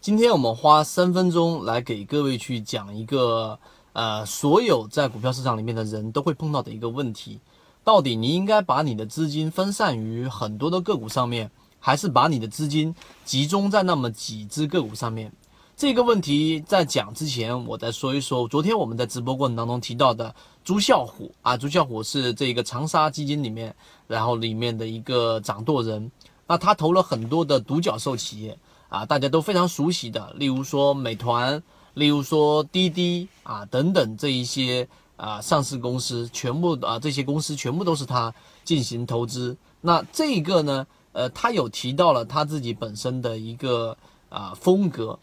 今天我们花三分钟来给各位去讲一个，呃，所有在股票市场里面的人都会碰到的一个问题：到底你应该把你的资金分散于很多的个股上面，还是把你的资金集中在那么几只个股上面？这个问题在讲之前，我再说一说。昨天我们在直播过程当中提到的朱啸虎啊，朱啸虎是这个长沙基金里面，然后里面的一个掌舵人，那他投了很多的独角兽企业。啊，大家都非常熟悉的，例如说美团，例如说滴滴啊等等这一些啊上市公司，全部啊这些公司全部都是他进行投资。那这个呢，呃，他有提到了他自己本身的一个啊风格。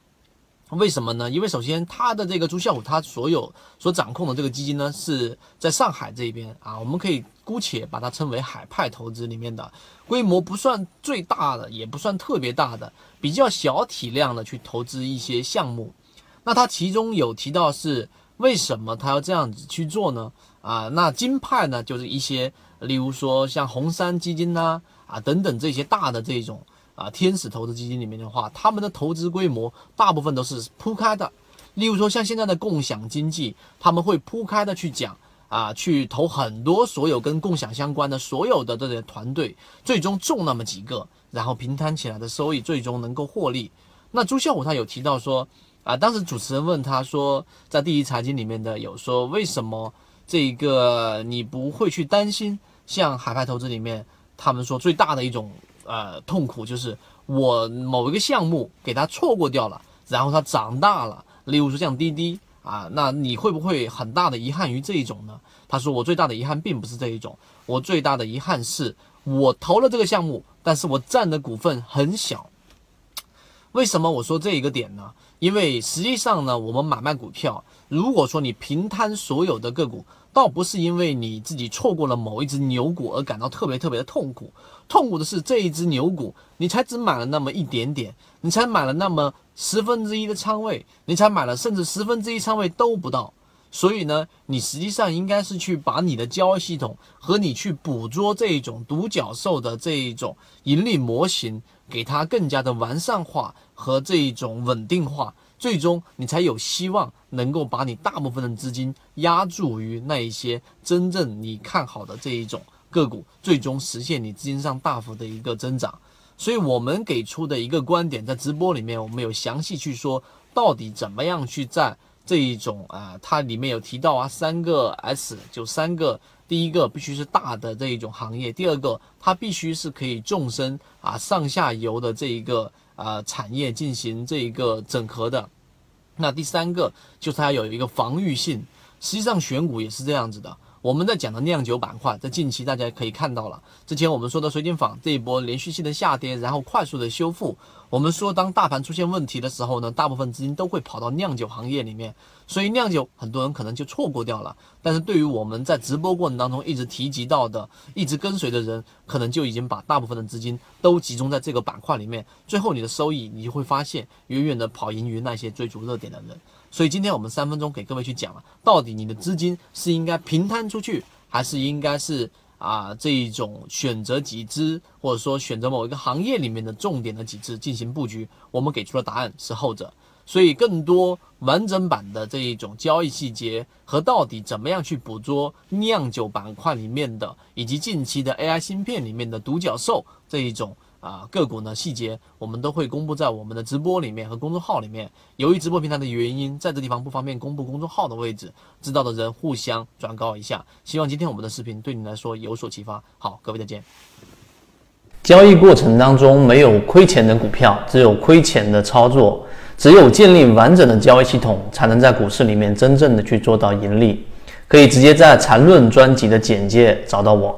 为什么呢？因为首先，他的这个朱啸虎，他所有所掌控的这个基金呢，是在上海这边啊，我们可以姑且把它称为海派投资里面的，规模不算最大的，也不算特别大的，比较小体量的去投资一些项目。那他其中有提到是为什么他要这样子去做呢？啊，那金派呢，就是一些，例如说像红杉基金呐，啊等等这些大的这种。啊，天使投资基金里面的话，他们的投资规模大部分都是铺开的。例如说，像现在的共享经济，他们会铺开的去讲啊，去投很多所有跟共享相关的所有的这些团队，最终中那么几个，然后平摊起来的收益最终能够获利。那朱啸虎他有提到说啊，当时主持人问他说，在第一财经里面的有说，为什么这个你不会去担心像海派投资里面他们说最大的一种。呃，痛苦就是我某一个项目给它错过掉了，然后它长大了。例如说像滴滴啊，那你会不会很大的遗憾于这一种呢？他说我最大的遗憾并不是这一种，我最大的遗憾是我投了这个项目，但是我占的股份很小。为什么我说这一个点呢？因为实际上呢，我们买卖股票，如果说你平摊所有的个股。倒不是因为你自己错过了某一只牛股而感到特别特别的痛苦，痛苦的是这一只牛股你才只买了那么一点点，你才买了那么十分之一的仓位，你才买了甚至十分之一仓位都不到，所以呢，你实际上应该是去把你的交易系统和你去捕捉这一种独角兽的这一种盈利模型，给它更加的完善化和这一种稳定化。最终，你才有希望能够把你大部分的资金压注于那一些真正你看好的这一种个股，最终实现你资金上大幅的一个增长。所以，我们给出的一个观点，在直播里面，我们有详细去说，到底怎么样去在这一种啊，它里面有提到啊，三个 S，就三个，第一个必须是大的这一种行业，第二个它必须是可以纵深啊上下游的这一个。啊，产业进行这一个整合的，那第三个就是它有一个防御性。实际上选股也是这样子的。我们在讲的酿酒板块，在近期大家可以看到了，之前我们说的水晶坊这一波连续性的下跌，然后快速的修复。我们说，当大盘出现问题的时候呢，大部分资金都会跑到酿酒行业里面，所以酿酒很多人可能就错过掉了。但是对于我们在直播过程当中一直提及到的、一直跟随的人，可能就已经把大部分的资金都集中在这个板块里面，最后你的收益你就会发现远远的跑赢于那些追逐热点的人。所以今天我们三分钟给各位去讲了，到底你的资金是应该平摊出去，还是应该是？啊，这一种选择几只，或者说选择某一个行业里面的重点的几只进行布局，我们给出的答案是后者。所以，更多完整版的这一种交易细节和到底怎么样去捕捉酿酒板块里面的，以及近期的 AI 芯片里面的独角兽这一种。啊，个股呢细节我们都会公布在我们的直播里面和公众号里面。由于直播平台的原因，在这地方不方便公布公众号的位置，知道的人互相转告一下。希望今天我们的视频对你来说有所启发。好，各位再见。交易过程当中没有亏钱的股票，只有亏钱的操作。只有建立完整的交易系统，才能在股市里面真正的去做到盈利。可以直接在缠论专辑的简介找到我。